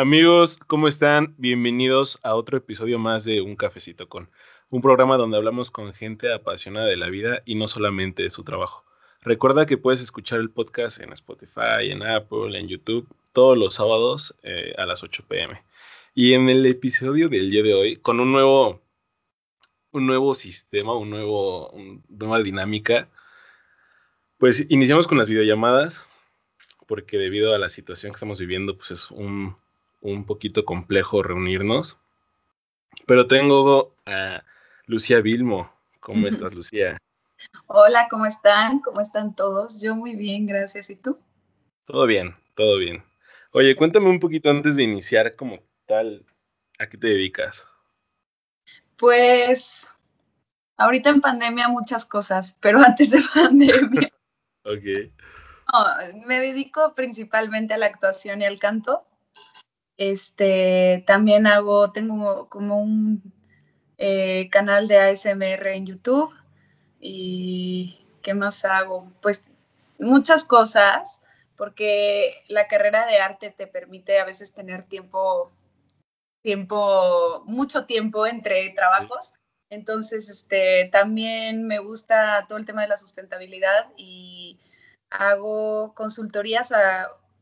Amigos, ¿cómo están? Bienvenidos a otro episodio más de Un Cafecito con, un programa donde hablamos con gente apasionada de la vida y no solamente de su trabajo. Recuerda que puedes escuchar el podcast en Spotify, en Apple, en YouTube, todos los sábados eh, a las 8 pm. Y en el episodio del día de hoy, con un nuevo, un nuevo sistema, un nuevo, una nueva dinámica, pues iniciamos con las videollamadas, porque debido a la situación que estamos viviendo, pues es un, un poquito complejo reunirnos. Pero tengo a Lucía Vilmo. ¿Cómo estás, Lucía? Hola, ¿cómo están? ¿Cómo están todos? Yo muy bien, gracias. ¿Y tú? Todo bien, todo bien. Oye, cuéntame un poquito antes de iniciar como tal, ¿a qué te dedicas? Pues ahorita en pandemia muchas cosas, pero antes de pandemia. ok. me dedico principalmente a la actuación y al canto. Este, también hago, tengo como un eh, canal de ASMR en YouTube. ¿Y qué más hago? Pues muchas cosas, porque la carrera de arte te permite a veces tener tiempo, tiempo, mucho tiempo entre trabajos. Entonces, este, también me gusta todo el tema de la sustentabilidad y hago consultorías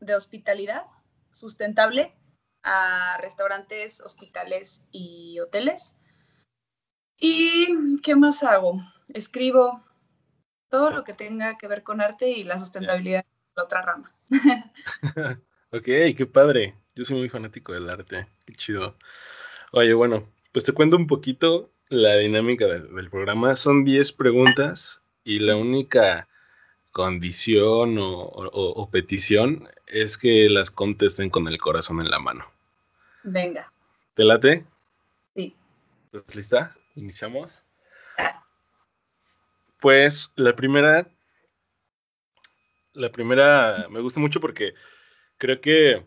de hospitalidad sustentable a restaurantes, hospitales y hoteles. ¿Y qué más hago? Escribo todo lo que tenga que ver con arte y la sustentabilidad la otra rama. ok, qué padre. Yo soy muy fanático del arte. Qué chido. Oye, bueno, pues te cuento un poquito la dinámica del, programa. Son 10 preguntas y la única condición o, petición es que las contesten con el corazón en la mano. Venga. ¿Te late? Sí. ¿Estás lista? Iniciamos. Pues la primera, la primera me gusta mucho porque creo que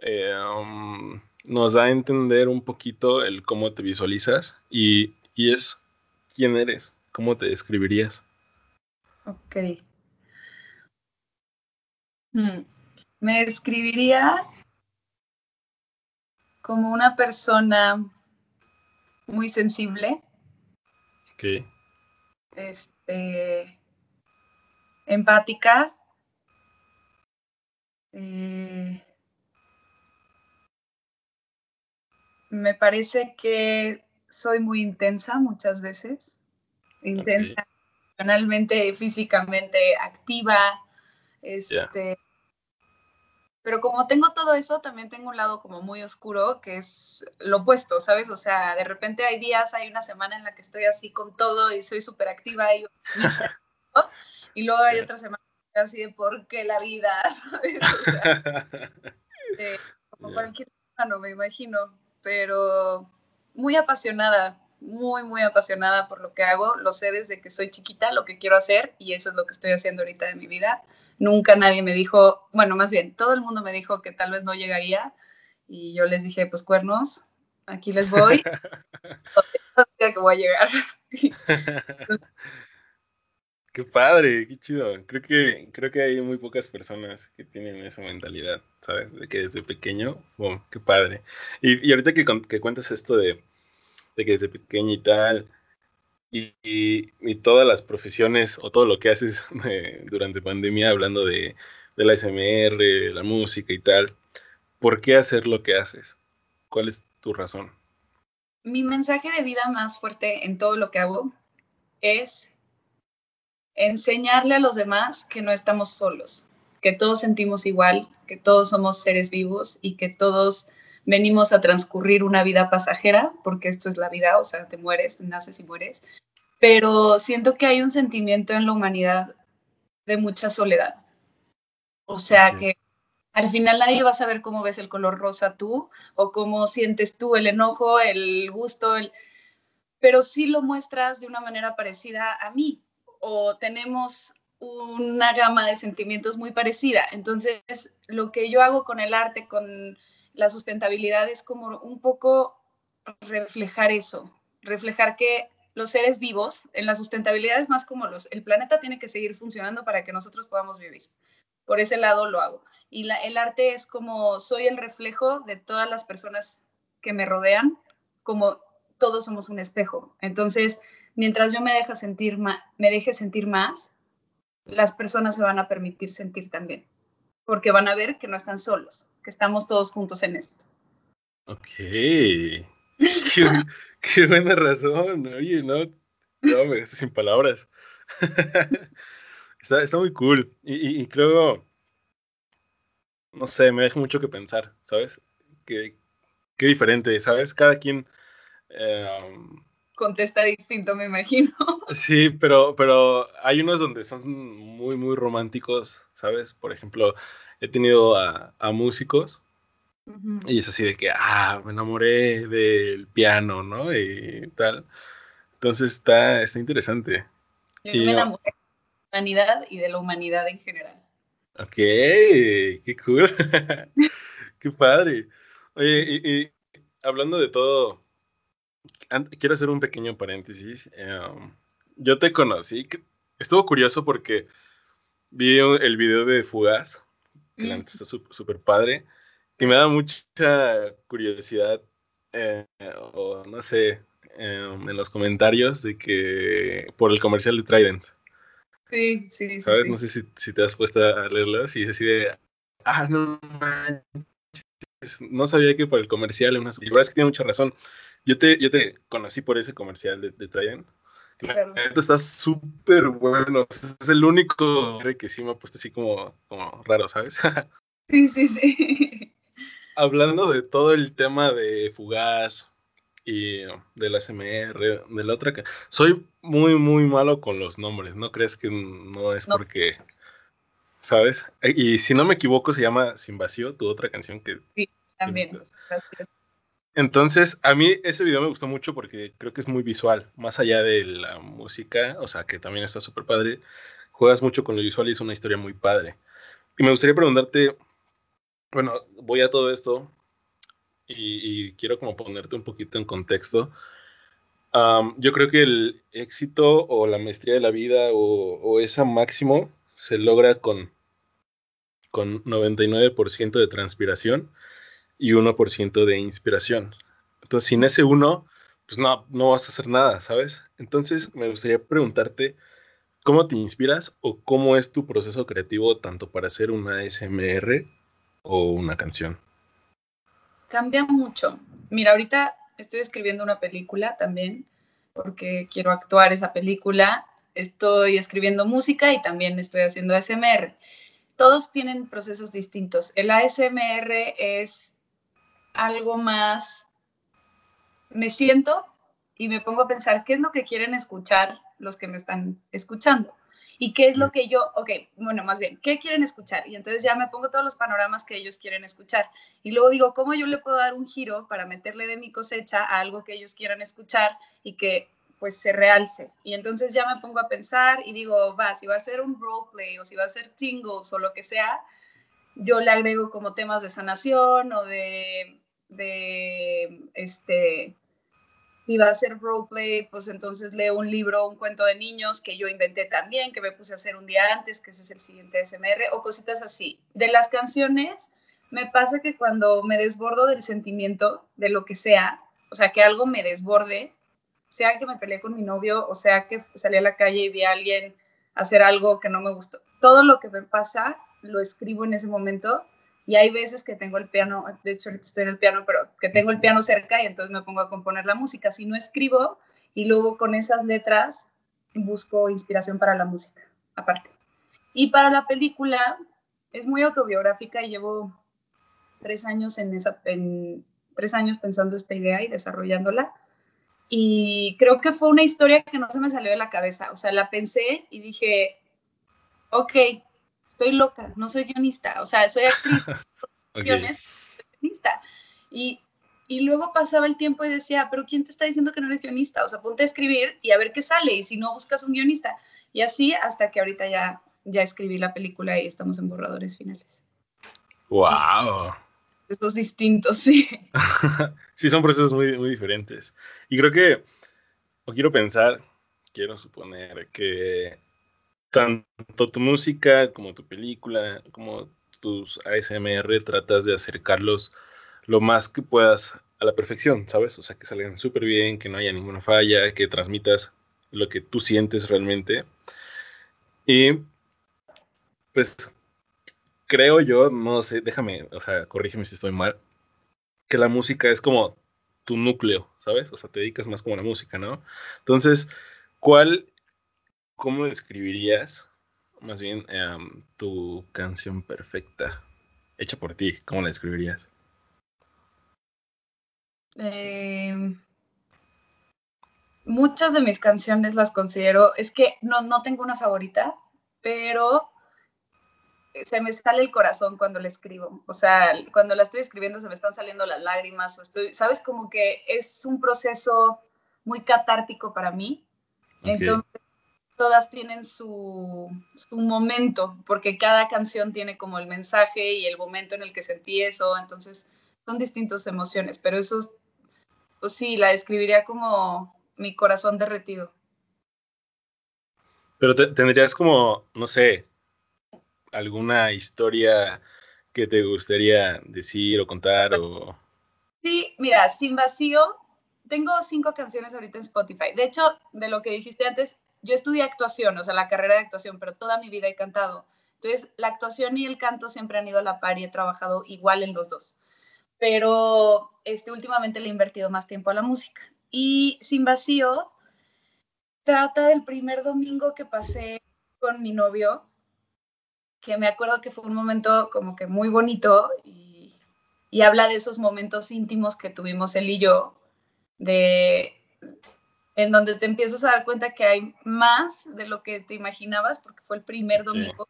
eh, um, nos da a entender un poquito el cómo te visualizas y, y es quién eres, cómo te describirías. Ok. Hmm. Me describiría como una persona muy sensible. Ok. Este, empática. Eh, me parece que soy muy intensa muchas veces. Intensa emocionalmente, físicamente activa. Este, pero como tengo todo eso, también tengo un lado como muy oscuro, que es lo opuesto, ¿sabes? O sea, de repente hay días, hay una semana en la que estoy así con todo y soy súper activa y, y luego hay otra semana así de por qué la vida, ¿sabes? O sea, eh, como cualquier humano, me imagino, pero muy apasionada, muy, muy apasionada por lo que hago. Lo sé desde que soy chiquita, lo que quiero hacer y eso es lo que estoy haciendo ahorita de mi vida nunca nadie me dijo, bueno, más bien, todo el mundo me dijo que tal vez no llegaría y yo les dije, pues cuernos, aquí les voy, que voy a llegar. qué padre, qué chido. Creo que, creo que hay muy pocas personas que tienen esa mentalidad, ¿sabes? De que desde pequeño, qué padre. Y, y ahorita que, que cuentas esto de, que desde pequeño y tal, y, todas las profesiones o todo lo que haces durante pandemia, hablando de, de la SMR, la música y tal, ¿por qué hacer lo que haces? ¿Cuál es tu razón? Mi mensaje de vida más fuerte en todo lo que hago es enseñarle a los demás que no estamos solos, que todos sentimos igual, que todos somos seres vivos y que todos venimos a transcurrir una vida pasajera, porque esto es la vida, o sea, te mueres, naces y mueres, pero siento que hay un sentimiento en la humanidad de mucha soledad. O sea, que al final nadie va a saber cómo ves el color rosa tú o cómo sientes tú el enojo, el gusto, el... pero sí lo muestras de una manera parecida a mí o tenemos una gama de sentimientos muy parecida. Entonces, lo que yo hago con el arte, con la sustentabilidad es como un poco reflejar eso, reflejar que los seres vivos, en la sustentabilidad es más como los, el planeta tiene que seguir funcionando para que nosotros podamos vivir. por ese lado lo hago. Y el arte es como soy el reflejo de todas las personas que me rodean, como todos somos un espejo. Entonces, mientras yo me, deja sentir me deje sentir más, las personas se van a permitir sentir también, porque van a ver que no están solos, que estamos todos juntos en esto. Ok. qué, buena razón. Oye, no, no me sin palabras. está, está, muy cool. Y, creo, no sé, me deja mucho que pensar, ¿sabes? Qué, qué diferente, ¿sabes? Cada quien... Em, Contesta distinto, me imagino. Sí, pero, pero hay unos donde son muy, muy románticos, ¿sabes? Por ejemplo, he tenido a, a músicos y es así de que, ah, me enamoré del piano, ¿no? Y tal. Entonces está, está interesante. Yo me enamoré de la humanidad y de la humanidad en general. Ok, qué cool. qué padre. Oye, y, hablando de todo, quiero hacer un pequeño paréntesis. Em, yo te conocí, estuvo curioso porque vi el video de Fugaz, que mm. está súper padre. Y me da mucha curiosidad, eh, o no sé, em, en los comentarios de que por el comercial de Trident. Sí, sí, ¿Sabes? No sé si, si, te has puesto a leerlos y es así de, ah, no manches, no sabía que por el comercial, una... y la verdad es que tiene mucha razón. Yo te, yo te conocí por ese comercial de, de Trident. Claro. Esto está súper bueno. Es el único que sí me ha puesto así como, como raro, ¿sabes? sí, sí, sí hablando de todo el tema de Fugaz y de la SMR, de la otra, soy muy, muy malo con los nombres. ¿No crees que no es porque, sabes? Y si no me equivoco, se llama Sin Vacío, tu otra canción que... Sí, también. Entonces, a mí ese video me gustó mucho porque creo que es muy visual, más allá de la música, o sea, que también está súper padre. Juegas mucho con lo visual y es una historia muy padre. Y me gustaría preguntarte, bueno, voy a todo esto y, quiero como ponerte un poquito en contexto. yo creo que el éxito o la maestría de la vida o, o esa máximo se logra con, con 99% de transpiración y 1% de inspiración. Entonces, sin ese 1, pues no, no vas a hacer nada, ¿sabes? Entonces, me gustaría preguntarte, ¿cómo te inspiras o cómo es tu proceso creativo tanto para hacer una SMR o una canción? Cambia mucho. Mira, ahorita estoy escribiendo una película también porque quiero actuar esa película. Estoy escribiendo música y también estoy haciendo ASMR. Todos tienen procesos distintos. El ASMR es algo más, me siento y me pongo a pensar qué es lo que quieren escuchar los que me están escuchando. ¿Y qué es lo que yo, ok, bueno, más bien, ¿qué quieren escuchar? Y entonces ya me pongo todos los panoramas que ellos quieren escuchar. Y luego digo, ¿cómo yo le puedo dar un giro para meterle de mi cosecha a algo que ellos quieran escuchar y que pues se realce? Y entonces ya me pongo a pensar y digo, va, si va a ser un roleplay o si va a ser singles o lo que sea, yo le agrego como temas de sanación o de, de este, si va a ser roleplay, pues entonces leo un libro, un cuento de niños que yo inventé también, que me puse a hacer un día antes, que ese es el siguiente SMR, o cositas así. De las canciones, me pasa que cuando me desbordo del sentimiento, de lo que sea, o sea, que algo me desborde, sea que me peleé con mi novio, o sea que salí a la calle y vi a alguien hacer algo que no me gustó, todo lo que me pasa, lo escribo en ese momento y hay veces que tengo el piano, de hecho estoy en el piano, pero que tengo el piano cerca y entonces me pongo a componer la música. Si no escribo y luego con esas letras busco inspiración para la música, aparte. Y para la película es muy autobiográfica y llevo tres años en esa, en, tres años pensando esta idea y desarrollándola. Y creo que fue una historia que no se me salió de la cabeza. O sea, la pensé y dije, ok, estoy loca, no soy guionista, o sea, soy actriz, guionista. Y, y luego pasaba el tiempo y decía, pero ¿quién te está diciendo que no eres guionista? O sea, ponte a escribir y a ver qué sale, y si no buscas un guionista. Y así hasta que ahorita ya, ya escribí la película y estamos en borradores finales. ¡Wow! Estos distintos, sí. sí, son procesos muy, muy diferentes. Y creo que, o quiero pensar, quiero suponer que tanto tu música como tu película, como tus ASMR, tratas de acercarlos lo más que puedas a la perfección, ¿sabes? O sea, que salgan súper bien, que no haya ninguna falla, que transmitas lo que tú sientes realmente. Y pues creo yo, no sé, déjame, o sea, corrígeme si estoy mal, que la música es como tu núcleo, ¿sabes? O sea, te dedicas más como a la música, ¿no? Entonces, ¿cuál, cómo describirías, más bien, em, tu canción perfecta, hecha por ti? ¿Cómo la describirías? Em, muchas de mis canciones las considero, es que no, no tengo una favorita, pero se me sale el corazón cuando la escribo. O sea, cuando la estoy escribiendo se me están saliendo las lágrimas o estoy, sabes, como que es un proceso muy catártico para mí. Entonces, todas tienen su, su, momento, porque cada canción tiene como el mensaje y el momento en el que sentí eso. Entonces, son distintas emociones, pero eso, pues sí, la describiría como mi corazón derretido. Pero tendrías como, no sé, alguna historia que te gustaría decir o contar? O... Sí, mira, Sin Vacío, tengo cinco canciones ahorita en Spotify. De hecho, de lo que dijiste antes, yo estudié actuación, o sea, la carrera de actuación, pero toda mi vida he cantado. Entonces, la actuación y el canto siempre han ido a la par y he trabajado igual en los dos. Pero este, últimamente le he invertido más tiempo a la música. Y Sin Vacío trata del primer domingo que pasé con mi novio que me acuerdo que fue un momento como que muy bonito y, y habla de esos momentos íntimos que tuvimos él y yo, de en donde te empiezas a dar cuenta que hay más de lo que te imaginabas, porque fue el primer domingo.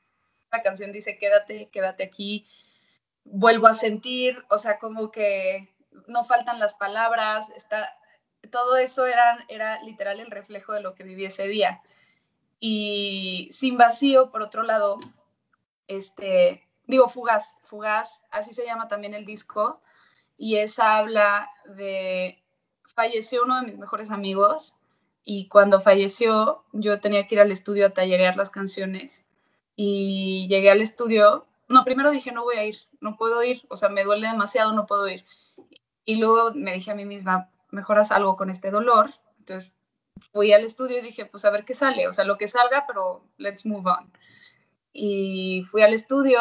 La canción dice, quédate, quédate aquí, vuelvo a sentir, o sea, como que no faltan las palabras, está, todo eso era, era literal el reflejo de lo que viví ese día. Y Sin Vacío, por otro lado, este, digo, Fugaz, Fugaz, así se llama también el disco, y esa habla de, falleció uno de mis mejores amigos, y cuando falleció yo tenía que ir al estudio a tallerear las canciones, y llegué al estudio, no, primero dije, no voy a ir, no puedo ir, o sea, me duele demasiado, no puedo ir. Y luego me dije a mí misma, mejoras algo con este dolor, entonces fui al estudio y dije, pues a ver qué sale, o sea, lo que salga, pero let's move on y fui al estudio,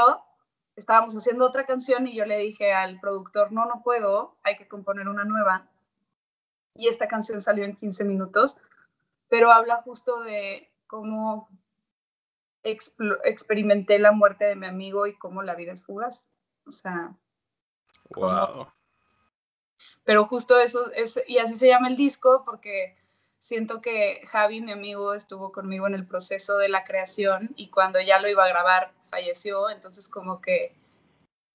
estábamos haciendo otra canción y yo le dije al productor, no, no puedo, hay que componer una nueva. Y esta canción salió en 15 minutos, pero habla justo de cómo experimenté la muerte de mi amigo y cómo la vida es fugaz. O sea, wow. Pero justo eso es, y así se llama el disco porque siento que Javi, mi amigo, estuvo conmigo en el proceso de la creación y cuando ya lo iba a grabar falleció, entonces como que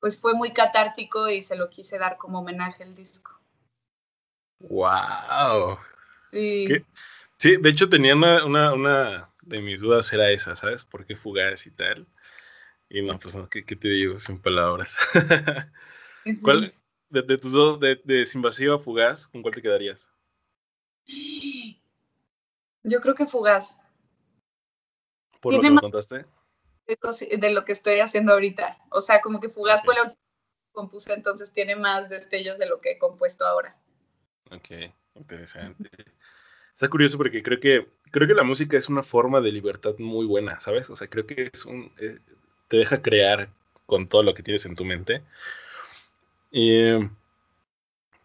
pues fue muy catártico y se lo quise dar como homenaje al disco. ¡Wow! Sí. Sí, de hecho tenía una, una, de mis dudas era esa, ¿sabes? ¿Por qué fugaz y tal? Y no, pues no, ¿qué, te digo? Sin palabras. ¿Cuál, de, tus dos, de, de Sin Vacío a Fugaz, ¿con cuál te quedarías? Yo creo que fugaz. ¿Por lo que me contaste? De, lo que estoy haciendo ahorita. O sea, como que fugaz fue la última que compuse, entonces tiene más destellos de lo que he compuesto ahora. Ok, interesante. Está curioso porque creo que creo que la música es una forma de libertad muy buena, ¿sabes? O sea, creo que es un eh, te deja crear con todo lo que tienes en tu mente. Y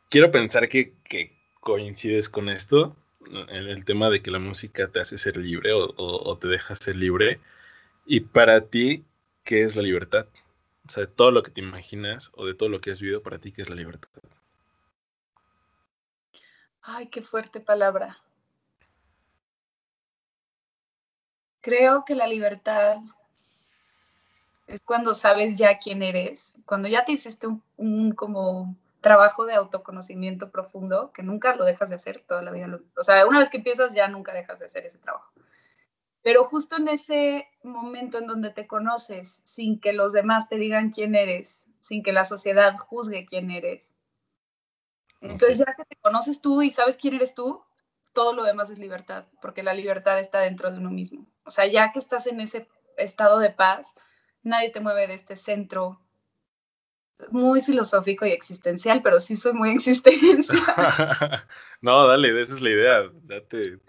quiero pensar que, que coincides con esto, en el tema de que la música te hace ser libre o, te deja ser libre. Y para ti, ¿qué es la libertad? O sea, de todo lo que te imaginas o de todo lo que has vivido, para ti, ¿qué es la libertad? Ay, qué fuerte palabra. Creo que la libertad es cuando sabes ya quién eres, cuando ya te hiciste un como trabajo de autoconocimiento profundo que nunca lo dejas de hacer toda la vida. o sea, una vez que empiezas ya nunca dejas de hacer ese trabajo. Pero justo en ese momento en donde te conoces sin que los demás te digan quién eres, sin que la sociedad juzgue quién eres. Entonces ya que te conoces tú y sabes quién eres tú, todo lo demás es libertad, porque la libertad está dentro de uno mismo. O sea, ya que estás en ese estado de paz, nadie te mueve de este centro muy filosófico y existencial, pero sí soy muy existencial. no, dale, esa es la idea. Date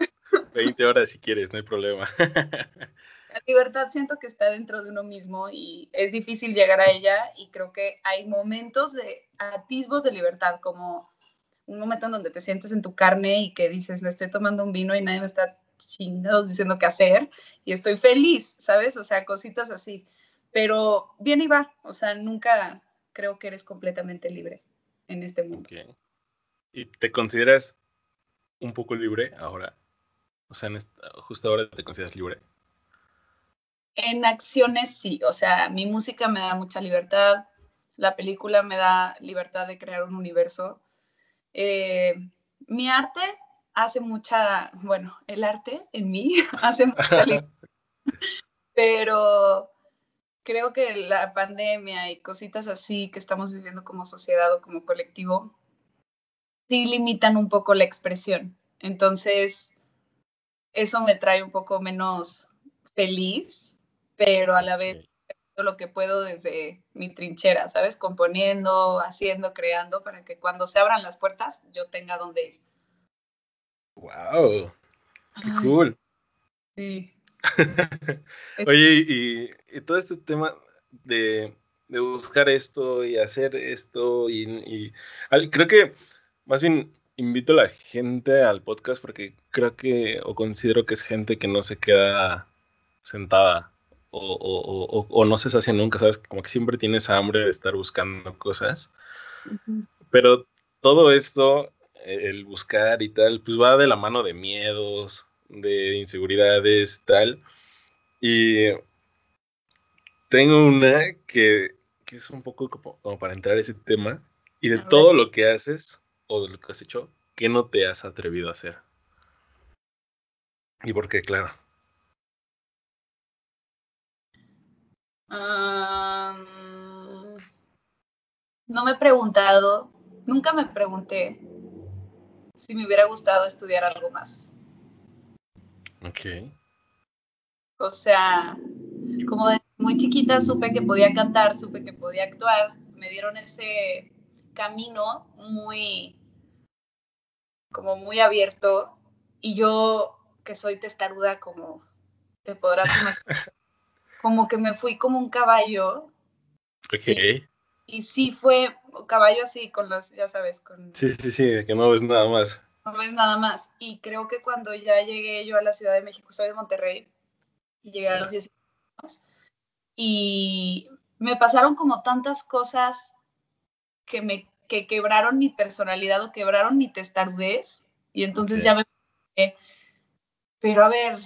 20 horas si quieres, no hay problema. la libertad siento que está dentro de uno mismo y es difícil llegar a ella y creo que hay momentos de atisbos de libertad, como un momento en donde te sientes en tu carne y que dices, me estoy tomando un vino y nadie me está chingados diciendo qué hacer y estoy feliz, ¿sabes? O sea, cositas así. Pero bien y va, o sea, nunca creo que eres completamente libre en este mundo. ¿Y te consideras un poco libre ahora? O sea, justo ahora te consideras libre. En acciones sí, o sea, mi música me da mucha libertad, la película me da libertad de crear un universo. Eh, mi arte hace mucha, bueno, el arte en mí hace mucha pero creo que la pandemia y cositas así que estamos viviendo como sociedad o como colectivo sí limitan un poco la expresión. Entonces, eso me trae un poco menos feliz, pero a la vez lo que puedo desde mi trinchera, ¿sabes? Componiendo, haciendo, creando, para que cuando se abran las puertas yo tenga donde ir. ¡Wow! ¡Qué cool! Sí. Oye, y, todo este tema de, buscar esto y hacer esto, y, creo que más bien invito a la gente al podcast porque creo que, o considero que es gente que no se queda sentada o, no se sacia nunca, ¿sabes? Como que siempre tienes hambre de estar buscando cosas. Pero todo esto, el buscar y tal, pues va de la mano de miedos, de inseguridades, tal. Y tengo una que, es un poco como, para entrar a ese tema. Y de todo lo que haces o de lo que has hecho, ¿qué no te has atrevido a hacer? ¿Y por qué, claro? No me he preguntado, nunca me pregunté si me hubiera gustado estudiar algo más. Ok. O sea, como de muy chiquita supe que podía cantar, supe que podía actuar, me dieron ese camino muy, como muy abierto y yo que soy testaruda como te podrás imaginar, como que me fui como un caballo. Ok. Y, sí fue caballo así con las, ya sabes, con... Sí, sí, sí, que no ves nada más. No ves nada más. Y creo que cuando ya llegué yo a la Ciudad de México, soy de Monterrey, y llegué a los 10 años, y me pasaron como tantas cosas que me que quebraron mi personalidad o quebraron mi testarudez, y entonces ya me... Pero a ver,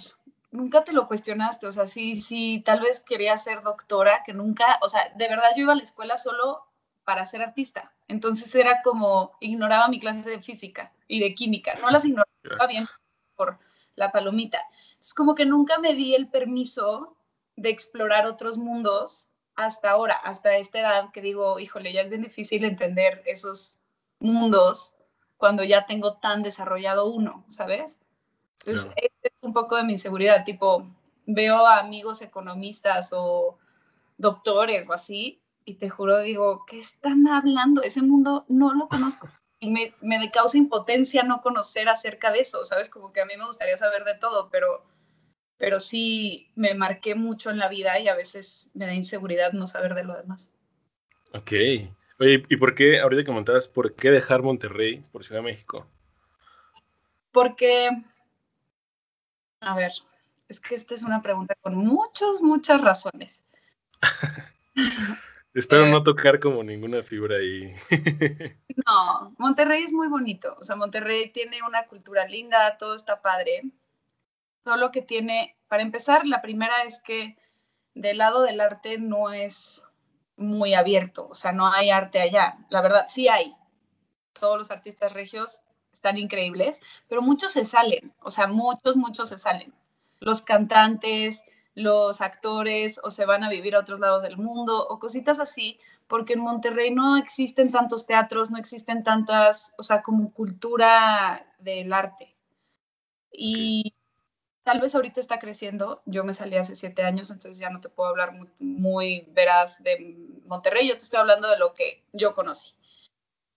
nunca te lo cuestionaste, o sea, sí, sí, tal vez quería ser doctora, que nunca, o sea, de verdad yo iba a la escuela solo para ser artista. Entonces era como, ignoraba mi clase de física y de química. No las ignoraba bien por la palomita. Es como que nunca me di el permiso de explorar otros mundos hasta ahora, hasta esta edad que digo, híjole, ya es bien difícil entender esos mundos cuando ya tengo tan desarrollado uno, ¿sabes? Entonces, es un poco de mi inseguridad, tipo, veo a amigos economistas o doctores o así, y te juro, digo, ¿qué están hablando? Ese mundo no lo conozco. Y me, me causa impotencia no conocer acerca de eso, ¿sabes? Como que a mí me gustaría saber de todo, pero, pero sí me marqué mucho en la vida y a veces me da inseguridad no saber de lo demás. Ok. Oye, ¿y por qué, ahorita comentabas, por qué dejar Monterrey por Ciudad de México? Porque, a ver, es que esta es una pregunta con muchas, muchas razones. Espero no eh, tocar como ninguna fibra ahí. no, Monterrey es muy bonito. O sea, Monterrey tiene una cultura linda, todo está padre. Solo que tiene, para empezar, la primera es que del lado del arte no es muy abierto. O sea, no hay arte allá. La verdad, sí hay. Todos los artistas regios están increíbles, pero muchos se salen. O sea, muchos, muchos se salen. Los cantantes, los actores o se van a vivir a otros lados del mundo o cositas así, porque en Monterrey no existen tantos teatros, no existen tantas, o sea, como cultura del arte. Y tal vez ahorita está creciendo. Yo me salí hace siete años, entonces ya no te puedo hablar muy, muy veraz de Monterrey. Yo te estoy hablando de lo que yo conocí.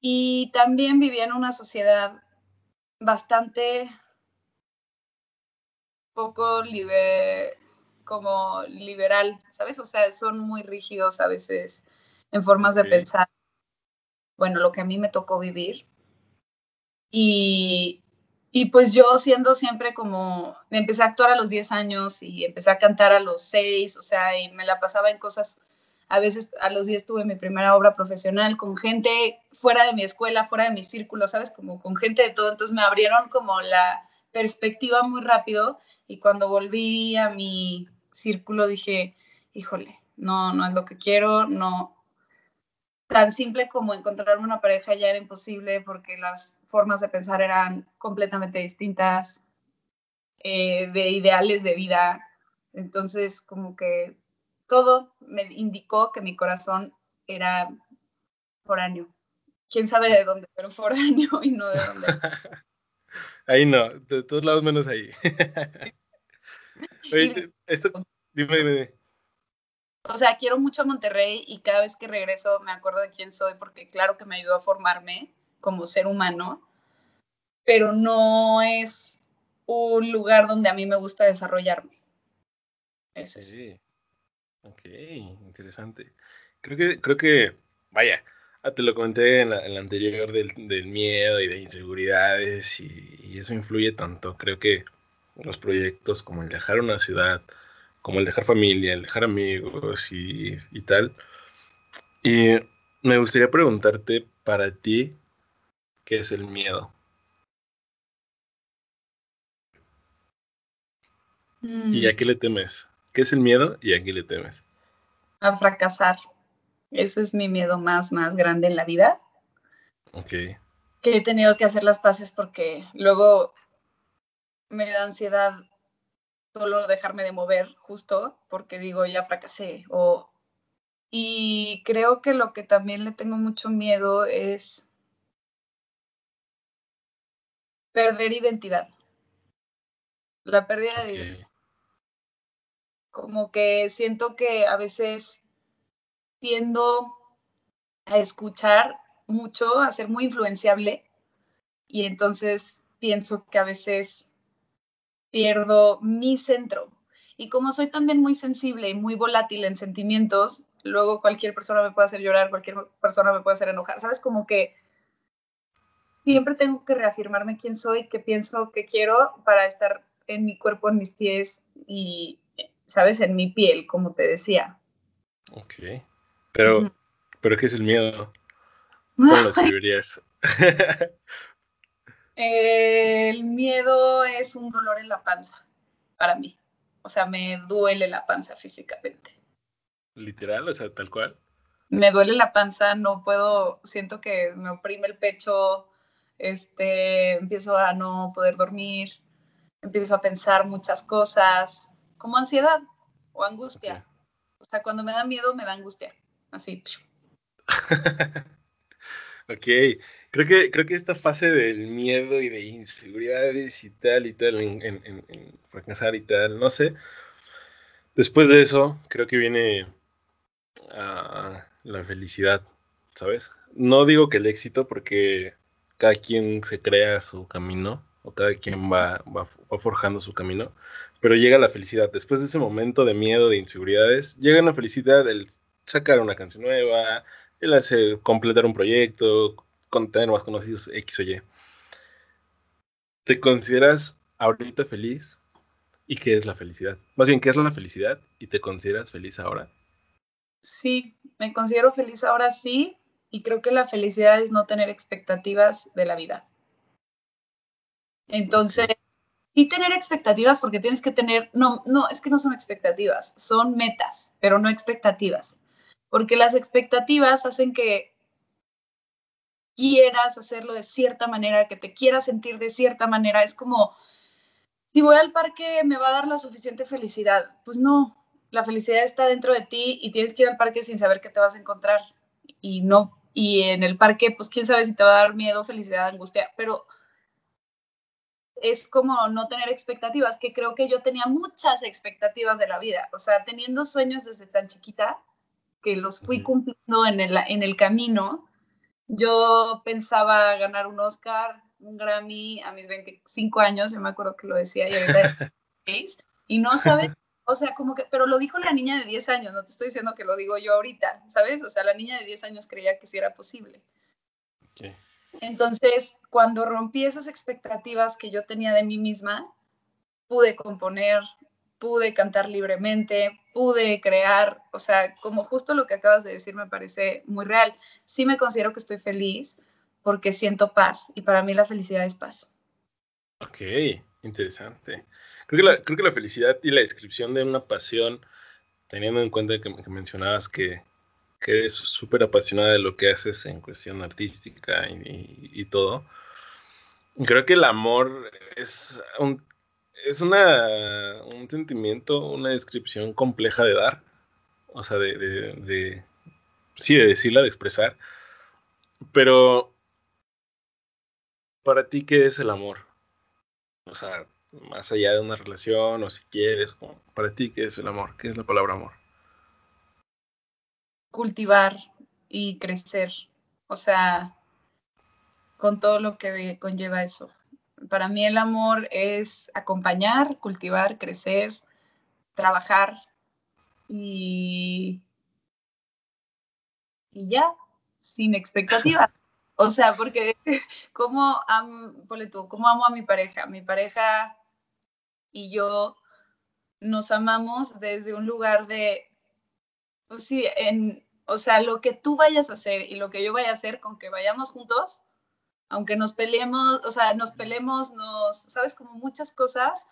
Y también vivía en una sociedad bastante poco libre, como liberal, ¿sabes? O sea, son muy rígidos a veces en formas de pensar. Bueno, lo que a mí me tocó vivir. Y, y pues yo siendo siempre como, empecé a actuar a los 10 años y empecé a cantar a los 6, o sea, y me la pasaba en cosas, a veces a los 10 tuve mi primera obra profesional con gente fuera de mi escuela, fuera de mi círculo, ¿sabes? Como con gente de todo, entonces me abrieron como la perspectiva muy rápido y cuando volví a mi círculo dije, híjole, no, no es lo que quiero, no, tan simple como encontrarme una pareja ya era imposible porque las formas de pensar eran completamente distintas, eh, de ideales de vida. Entonces, como que todo me indicó que mi corazón era foráneo. Quién sabe de dónde, pero foráneo y no de dónde. Ahí no, de todos lados menos ahí. esto, dime, dime. O sea, quiero mucho a Monterrey y cada vez que regreso me acuerdo de quién soy porque claro que me ayudó a formarme como ser humano, pero no es un lugar donde a mí me gusta desarrollarme. Eso sí. Ok, interesante. Creo que, creo que, vaya, ah, te lo comenté en la, anterior del, del, miedo y de inseguridades y, y, eso influye tanto. Creo que los proyectos como el dejar una ciudad, como el dejar familia, el dejar amigos y, y tal. Y me gustaría preguntarte para ti, ¿qué es el miedo? ¿Y a mm. qué le temes? ¿Qué es el miedo y a qué le temes? A fracasar. Eso es mi miedo más, más grande en la vida. Ok. Que he tenido que hacer las paces porque luego me da ansiedad solo dejarme de mover justo porque digo ya fracasé o y creo que lo que también le tengo mucho miedo es perder identidad. La pérdida de identidad como que siento que a veces tiendo a escuchar mucho, a ser muy influenciable y entonces pienso que a veces pierdo mi centro. Y como soy también muy sensible y muy volátil en sentimientos, luego cualquier persona me puede hacer llorar, cualquier persona me puede hacer enojar. ¿Sabes? Como que siempre tengo que reafirmarme quién soy, qué pienso, qué quiero para estar en mi cuerpo, en mis pies y ¿sabes? En mi piel, como te decía. Ok. Pero, ¿pero qué es el miedo? ¿Cómo lo escribirías? el miedo es un dolor en la panza para mí. O sea, me duele la panza físicamente. Literal, o sea, tal cual. Me duele la panza, no puedo, siento que me oprime el pecho, este, empiezo a no poder dormir, empiezo a pensar muchas cosas, como ansiedad o angustia. O sea, cuando me da miedo, me da angustia. Así. ok, creo que, creo que esta fase del miedo y de inseguridades y tal y tal, en, fracasar y tal, no sé. Después de eso, creo que viene la felicidad, ¿sabes? No digo que el éxito, porque cada quien se crea su camino, o cada quien va, va forjando su camino, pero llega la felicidad. Después de ese momento de miedo, de inseguridades, llega la felicidad, el sacar una canción nueva, el hacer, completar un proyecto, tener más conocidos X o Y. ¿Te consideras ahorita feliz? ¿Y qué es la felicidad? Más bien, ¿qué es la felicidad? ¿Y te consideras feliz ahora? Sí, me considero feliz ahora sí, y creo que la felicidad es no tener expectativas de la vida. Entonces, y tener expectativas porque tienes que tener, no, no, es que no son expectativas, son metas, pero no expectativas. Porque las expectativas hacen que quieras hacerlo de cierta manera, que te quieras sentir de cierta manera. Es como, si voy al parque, ¿me va a dar la suficiente felicidad? Pues no, la felicidad está dentro de ti y tienes que ir al parque sin saber qué te vas a encontrar. Y no, y en el parque, pues quién sabe si te va a dar miedo, felicidad, angustia, pero es como no tener expectativas, que creo que yo tenía muchas expectativas de la vida, o sea, teniendo sueños desde tan chiquita, que los fui cumpliendo en el, en el camino, yo pensaba ganar un Oscar, un Grammy a mis 25 años, yo me acuerdo que lo decía y ahorita y no sabes, o sea, como que, pero lo dijo la niña de 10 años, no te estoy diciendo que lo digo yo ahorita, ¿sabes? O sea, la niña de 10 años creía que sí era posible. Entonces, cuando rompí esas expectativas que yo tenía de mí misma, pude componer, pude cantar libremente, pude crear, o sea, como justo lo que acabas de decir me parece muy real. Sí me considero que estoy feliz porque siento paz y para mí la felicidad es paz. Ok, interesante. Creo que la, felicidad y la descripción de una pasión, teniendo en cuenta que, mencionabas que, que eres súper apasionada de lo que haces en cuestión artística y, todo, creo que el amor es un, es una, un sentimiento, una descripción compleja de dar, o sea, de, de, sí, de decirla, de expresar, pero para ti, ¿qué es el amor? O sea, más allá de una relación, o si quieres, para ti, ¿qué es el amor? ¿Qué es la palabra amor? Cultivar y crecer, o sea, con todo lo que conlleva eso. Para mí el amor es acompañar, cultivar, crecer, trabajar y, y ya, sin expectativa. O sea, porque ¿cómo, tú, ¿cómo amo a mi pareja? Mi pareja y yo nos amamos desde un lugar de, pues sí, en, o sea, lo que tú vayas a hacer y lo que yo vaya a hacer con que vayamos juntos, aunque nos peleemos, o sea, nos peleemos, nos, sabes, como muchas cosas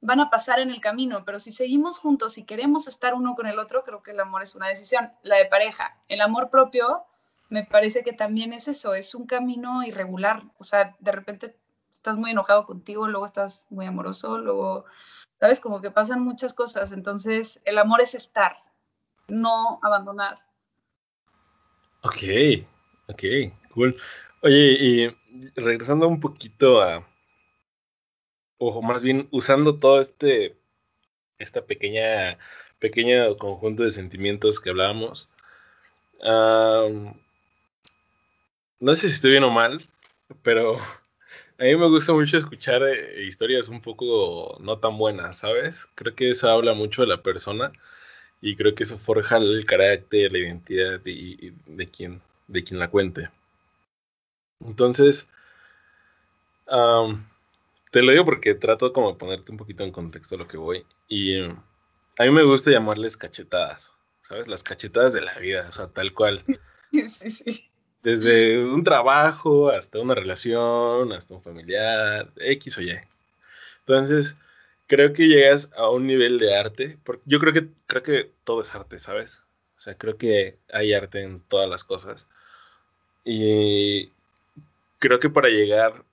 van a pasar en el camino, pero si seguimos juntos y queremos estar uno con el otro, creo que el amor es una decisión, la de pareja. El amor propio me parece que también es eso, es un camino irregular, o sea, de repente estás muy enojado contigo, luego estás muy amoroso, luego, sabes, como que pasan muchas cosas, entonces el amor es estar, no abandonar. Ok, ok, cool. Oye, y regresando un poquito a, o más bien usando todo este, esta pequeña, pequeño conjunto de sentimientos que hablábamos, no sé si estoy bien o mal, pero a mí me gusta mucho escuchar eh, historias un poco no tan buenas, ¿sabes? Creo que eso habla mucho de la persona y creo que eso forja el carácter, la identidad de, de, quien, de quien la cuente. Entonces, te lo digo porque trato como de ponerte un poquito en contexto lo que voy. Y a mí me gusta llamarles cachetadas, ¿sabes? Las cachetadas de la vida, o sea, tal cual. Sí, sí. Desde un trabajo hasta una relación, hasta un familiar, X o Y. Entonces, creo que llegas a un nivel de arte, porque yo creo que, creo que todo es arte, ¿sabes? O sea, creo que hay arte en todas las cosas. Y creo que para llegar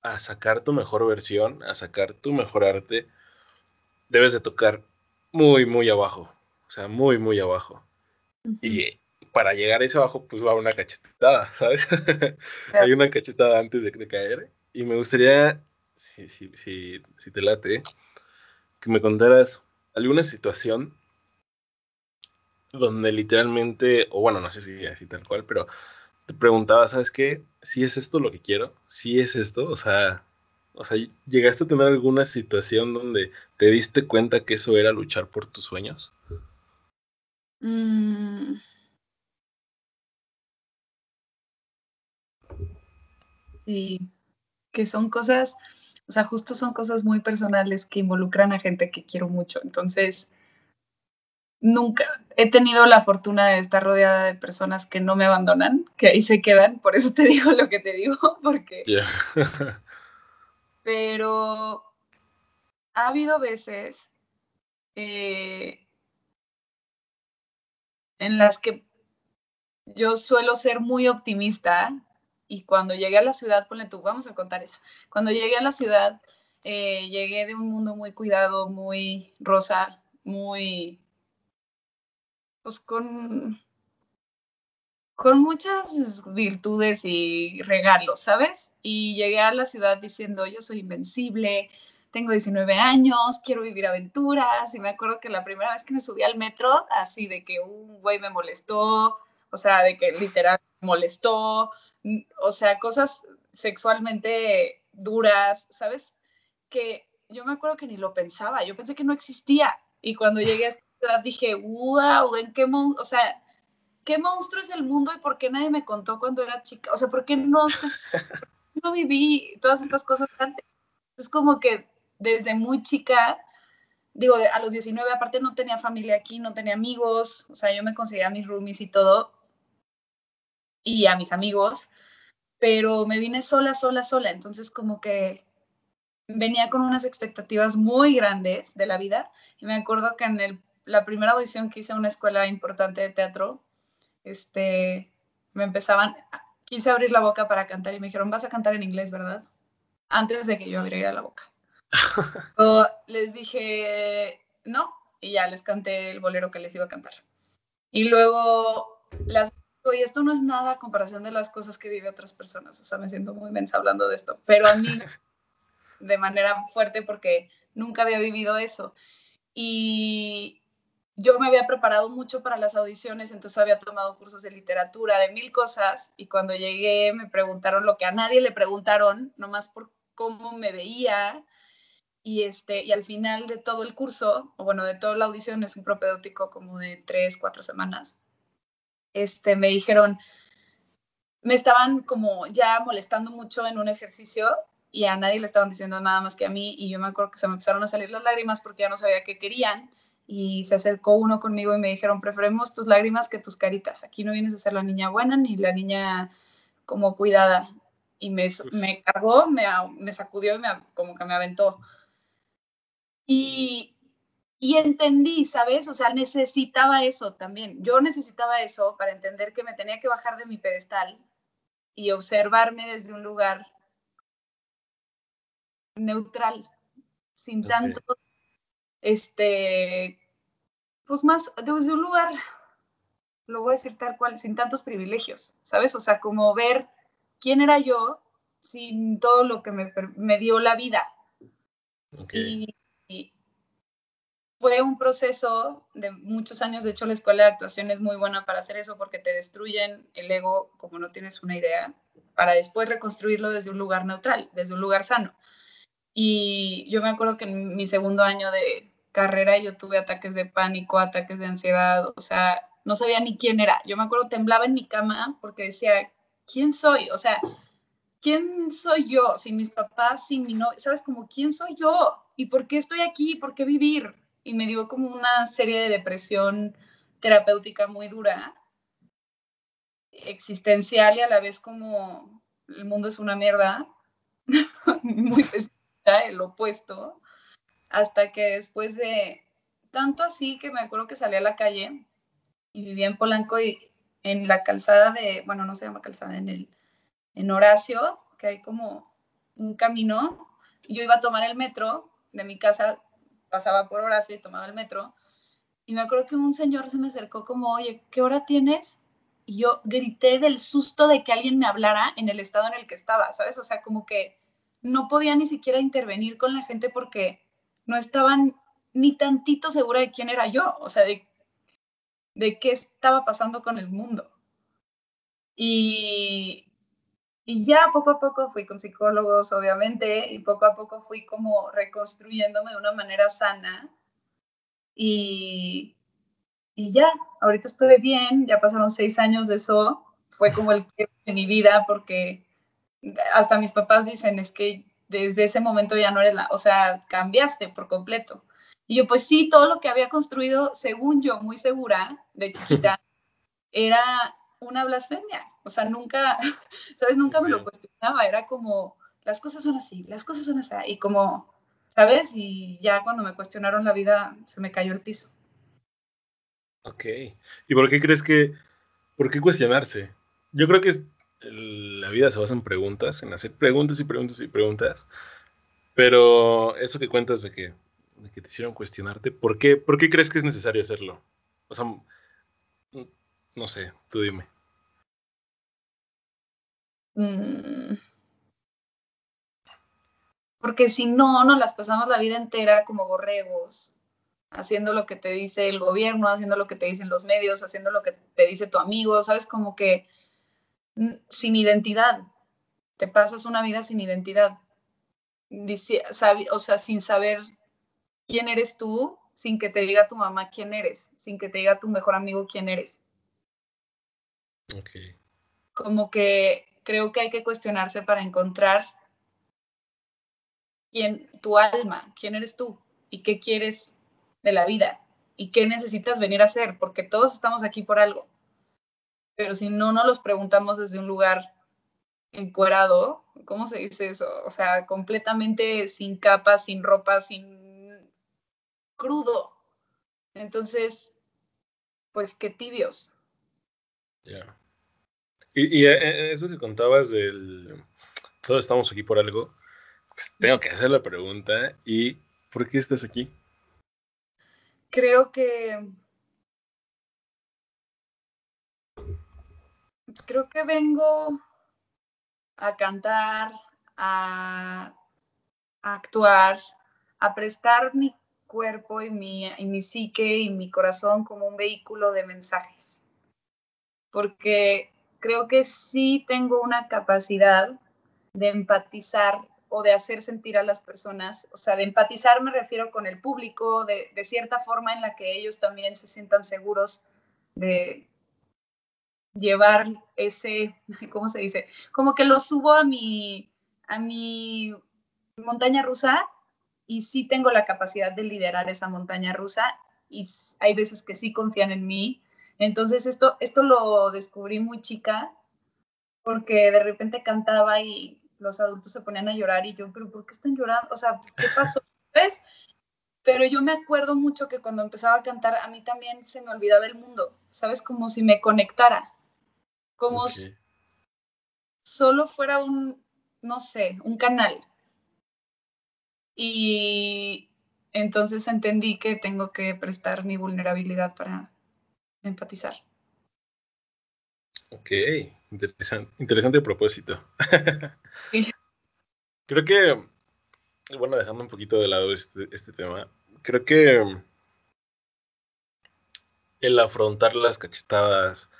a sacar tu mejor versión, a sacar tu mejor arte, debes de tocar muy, muy abajo. O sea, muy, muy abajo. Y para llegar a ese abajo, pues va una cachetada, ¿sabes? Hay una cachetada antes de, de, caer. Y me gustaría, si, si, si, si te late, que me contaras alguna situación donde literalmente, o bueno, no sé si así tal cual, pero te preguntaba, ¿sabes qué? Si es esto lo que quiero, si es esto, o sea, o sea, ¿llegaste a tener alguna situación donde te diste cuenta que eso era luchar por tus sueños? Mm. Sí, que son cosas, o sea, justo son cosas muy personales que involucran a gente que quiero mucho. Entonces, nunca he tenido la fortuna de estar rodeada de personas que no me abandonan, que ahí se quedan, por eso te digo lo que te digo, porque... Pero ha habido veces eh, en las que yo suelo ser muy optimista y cuando llegué a la ciudad, ponle tú, vamos a contar esa, cuando llegué a la ciudad, eh, llegué de un mundo muy cuidado, muy rosa, muy pues con, con muchas virtudes y regalos, ¿sabes? Y llegué a la ciudad diciendo, yo soy invencible, tengo 19 años, quiero vivir aventuras. Y me acuerdo que la primera vez que me subí al metro, así de que un güey me molestó, o sea, de que literal molestó, o sea, cosas sexualmente duras, ¿sabes? Que yo me acuerdo que ni lo pensaba, yo pensé que no existía. Y cuando llegué a esta ciudad dije, wow, ¿en qué mundo? O sea, ¿qué monstruo es el mundo y por qué nadie me contó cuando era chica? O sea, ¿por qué no, no viví todas estas cosas antes? Es como que desde muy chica, digo, a los 19 aparte no tenía familia aquí, no tenía amigos, o sea, yo me conseguía mis roomies y todo, y a mis amigos, pero me vine sola, sola, sola, entonces como que venía con unas expectativas muy grandes de la vida, y me acuerdo que en el, la primera audición que hice en una escuela importante de teatro, este, me empezaban, quise abrir la boca para cantar y me dijeron, vas a cantar en inglés, ¿verdad? Antes de que yo abriera la boca. o les dije, no, y ya les canté el bolero que les iba a cantar. Y luego las y esto no es nada a comparación de las cosas que vive otras personas, o sea, me siento muy mensa hablando de esto, pero a mí de manera fuerte porque nunca había vivido eso. Y, yo me había preparado mucho para las audiciones, entonces había tomado cursos de literatura, de mil cosas, y cuando llegué me preguntaron lo que a nadie le preguntaron, nomás por cómo me veía, y, este, y al final de todo el curso, o bueno, de toda la audición, es un propedéutico como de tres, cuatro semanas, este, me dijeron, me estaban como ya molestando mucho en un ejercicio y a nadie le estaban diciendo nada más que a mí, y yo me acuerdo que se me empezaron a salir las lágrimas porque ya no sabía qué querían, y se acercó uno conmigo y me dijeron, preferemos tus lágrimas que tus caritas. Aquí no vienes a ser la niña buena ni la niña como cuidada. Y me, me cargó, me, me sacudió y me, como que me aventó. Y, y entendí, ¿sabes? O sea, necesitaba eso también. Yo necesitaba eso para entender que me tenía que bajar de mi pedestal y observarme desde un lugar neutral, sin tanto este, pues más desde un lugar, lo voy a decir tal cual, sin tantos privilegios, ¿sabes? O sea, como ver quién era yo sin todo lo que me, me dio la vida. Y, fue un proceso de muchos años, de hecho la escuela de actuación es muy buena para hacer eso porque te destruyen el ego como no tienes una idea, para después reconstruirlo desde un lugar neutral, desde un lugar sano. Y yo me acuerdo que en mi segundo año de carrera yo tuve ataques de pánico, ataques de ansiedad, o sea, no sabía ni quién era. Yo me acuerdo, temblaba en mi cama porque decía, ¿quién soy? O sea, ¿quién soy yo? Sin mis papás, sin mi novio, ¿sabes? Como, ¿quién soy yo? ¿Y por qué estoy aquí? ¿Por qué vivir? Y me dio como una serie de depresión terapéutica muy dura, existencial y a la vez como el mundo es una mierda, muy pesada el opuesto, hasta que después de tanto así que me acuerdo que salí a la calle y vivía en Polanco y en la calzada de, bueno, no se llama calzada, en el, en Horacio, que hay como un camino, y yo iba a tomar el metro de mi casa, pasaba por Horacio y tomaba el metro, y me acuerdo que un señor se me acercó como, oye, ¿qué hora tienes? Y yo grité del susto de que alguien me hablara en el estado en el que estaba, ¿sabes? O sea, como que no podía ni siquiera intervenir con la gente porque no estaban ni tantito segura de quién era yo, o sea, de, de qué estaba pasando con el mundo. Y, y ya poco a poco fui con psicólogos, obviamente, y poco a poco fui como reconstruyéndome de una manera sana. Y, y ya, ahorita estoy bien, ya pasaron seis años de eso, fue como el que de mi vida porque hasta mis papás dicen, es que desde ese momento ya no eres la, o sea, cambiaste por completo. Y yo, pues sí, todo lo que había construido, según yo, muy segura, de chiquita, era una blasfemia. O sea, nunca, ¿sabes? Nunca me lo cuestionaba. Era como, las cosas son así, las cosas son así. Y como, ¿sabes? Y ya cuando me cuestionaron la vida, se me cayó el piso. Ok. ¿Y por qué crees que, por qué cuestionarse? Yo creo que la vida se basa en preguntas, en hacer preguntas y preguntas y preguntas. Pero eso que cuentas de que, que te hicieron cuestionarte, ¿por qué, ¿por qué crees que es necesario hacerlo? O sea, no sé, tú dime. Mm. Porque si no, nos las pasamos la vida entera como borregos, haciendo lo que te dice el gobierno, haciendo lo que te dicen los medios, haciendo lo que te dice tu amigo, ¿sabes? Como que mm, sin identidad. Te pasas una vida sin identidad. O sea, sin saber quién eres tú, sin que te diga tu mamá quién eres, sin que te diga tu mejor amigo quién eres. Como que creo que hay que cuestionarse para encontrar quién, tu alma, quién eres tú y qué quieres de la vida y qué necesitas venir a hacer, porque todos estamos aquí por algo. Pero si no nos los preguntamos desde un lugar encuerado, ¿cómo se dice eso? O sea, completamente sin capa, sin ropa, sin crudo. Entonces, pues qué tibios. Y, eh, eh, eso que contabas del todos estamos aquí por algo, pues, tengo que hacer la pregunta, ¿y por qué estás aquí? Creo que... Creo que vengo a cantar, a, actuar, a prestar mi cuerpo y mi, y mi psique y mi corazón como un vehículo de mensajes. Porque creo que sí tengo una capacidad de empatizar o de hacer sentir a las personas, o sea, de empatizar me refiero con el público, de, cierta forma en la que ellos también se sientan seguros de llevar ese, ¿cómo se dice? Como que lo subo a mi, a mi montaña rusa y sí tengo la capacidad de liderar esa montaña rusa y hay veces que sí confían en mí. Entonces esto, esto lo descubrí muy chica porque de repente cantaba y los adultos se ponían a llorar y yo, pero ¿por qué están llorando? O sea, ¿qué pasó? ¿Ves? Pero yo me acuerdo mucho que cuando empezaba a cantar, a mí también se me olvidaba el mundo, ¿sabes? Como si me conectara, como si solo fuera un, no sé, un canal. Y entonces entendí que tengo que prestar mi vulnerabilidad para empatizar. Ok, interesante, interesante propósito. Creo que, bueno, dejando un poquito de lado este, este tema, creo que el afrontar las cachetadas,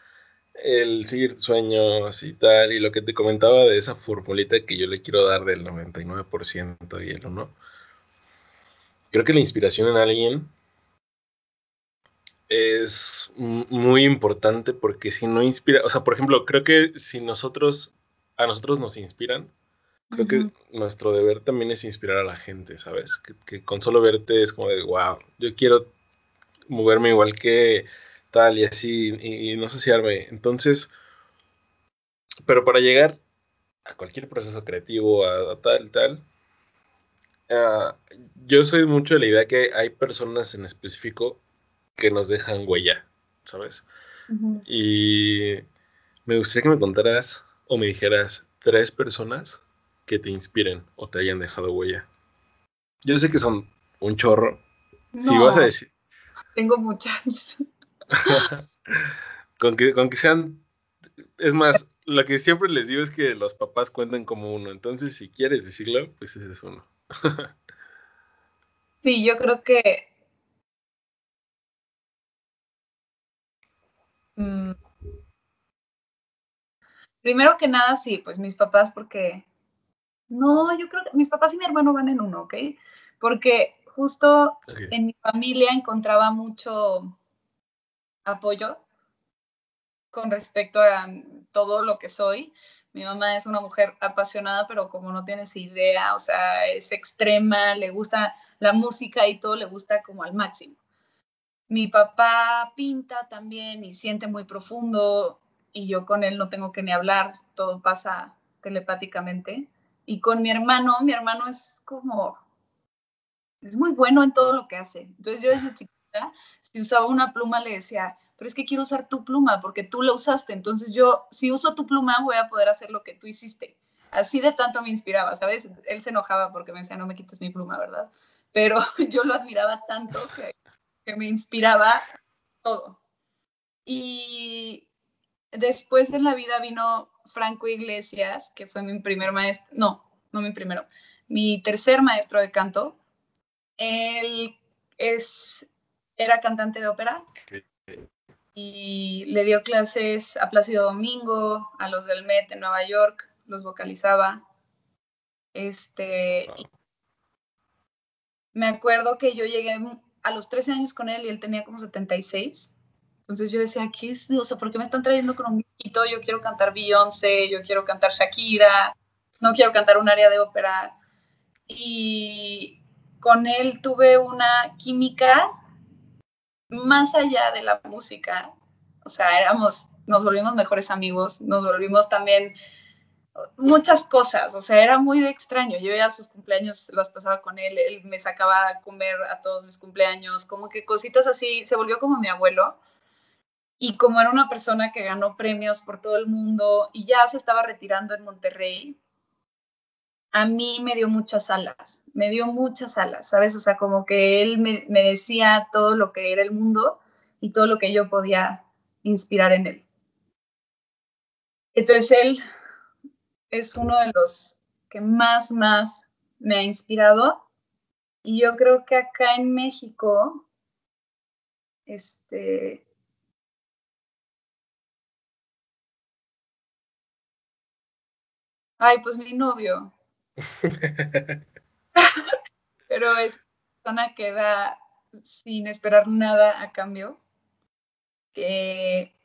el seguir sueños y tal, y lo que te comentaba de esa formulita que yo le quiero dar del 99% y el 1, creo que la inspiración en alguien es muy importante porque si no inspira, o sea, por ejemplo, creo que si nosotros, a nosotros nos inspiran, creo que nuestro deber también es inspirar a la gente, ¿sabes? Que, con solo verte es como de, wow, yo quiero moverme igual que tal y así, y, no saciarme. Entonces, pero para llegar a cualquier proceso creativo, a, tal, tal, ah, yo soy mucho de la idea que hay personas en específico que nos dejan huella, ¿sabes? Y me gustaría que me contaras o me dijeras tres personas que te inspiren o te hayan dejado huella. Yo sé que son un chorro. si vas a decir. Tengo muchas. con, que, con que sean. Es más, lo que siempre les digo es que los papás cuentan como uno. Entonces, si quieres decirlo, pues ese es uno. sí, yo creo que Mm. Primero que nada, sí, pues mis papás, porque no, yo creo que mis papás y mi hermano van en uno, ¿ok? Porque justo en mi familia encontraba mucho apoyo con respecto a todo lo que soy. Mi mamá es una mujer apasionada, pero como no tienes idea, o sea, es extrema, le gusta la música y todo le gusta como al máximo. Mi papá pinta también y siente muy profundo y yo con él no tengo que ni hablar, todo pasa telepáticamente. Y con mi hermano, mi hermano es como, es muy bueno en todo lo que hace. Entonces yo desde chiquita, si usaba una pluma, le decía, pero es que quiero usar tu pluma porque tú la usaste. Entonces yo, si uso tu pluma, voy a poder hacer lo que tú hiciste. Así de tanto me inspiraba, ¿sabes? Él se enojaba porque me decía, no me quites mi pluma, ¿verdad? Pero yo lo admiraba tanto que me inspiraba todo. Y después en la vida vino Franco Iglesias, que fue mi primer maestro, no, no mi primero, mi tercer maestro de canto. Él es, era cantante de ópera y le dio clases a Plácido Domingo, a los del Met en Nueva York, los vocalizaba. Este, me acuerdo que yo llegué a los 13 años con él y él tenía como 76. Entonces yo decía, ¿qué es? O sea, ¿por qué me están trayendo con un viejito? Yo quiero cantar Beyoncé, yo quiero cantar Shakira, no quiero cantar un área de ópera. Y con él tuve una química más allá de la música. O sea, éramos, nos volvimos mejores amigos, nos volvimos también muchas cosas, o sea, era muy extraño. Yo ya sus cumpleaños las pasaba con él, él me sacaba a comer a todos mis cumpleaños, como que cositas así, se volvió como mi abuelo. Y como era una persona que ganó premios por todo el mundo y ya se estaba retirando en Monterrey, a mí me dio muchas alas, me dio muchas alas, ¿sabes? O sea, como que él me, me decía todo lo que era el mundo y todo lo que yo podía inspirar en él. Entonces él es uno de los que más, más me ha inspirado. Y yo creo que acá en México, este... Ay, pues mi novio. Pero es una persona que da sin esperar nada a cambio, que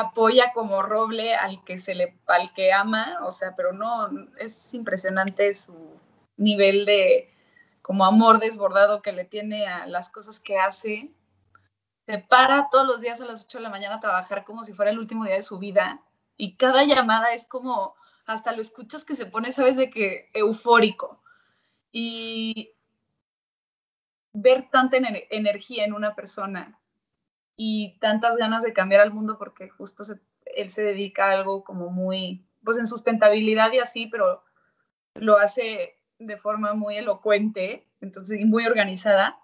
apoya como roble al que se le al que ama, o sea, pero no es impresionante su nivel de como amor desbordado que le tiene a las cosas que hace. Se para todos los días a las 8 de la mañana a trabajar como si fuera el último día de su vida y cada llamada es como hasta lo escuchas que se pone, sabes, de que eufórico. Y ver tanta energía en una persona y tantas ganas de cambiar al mundo porque justo él se dedica a algo como muy, pues en sustentabilidad y así, pero lo hace de forma muy elocuente, entonces, muy organizada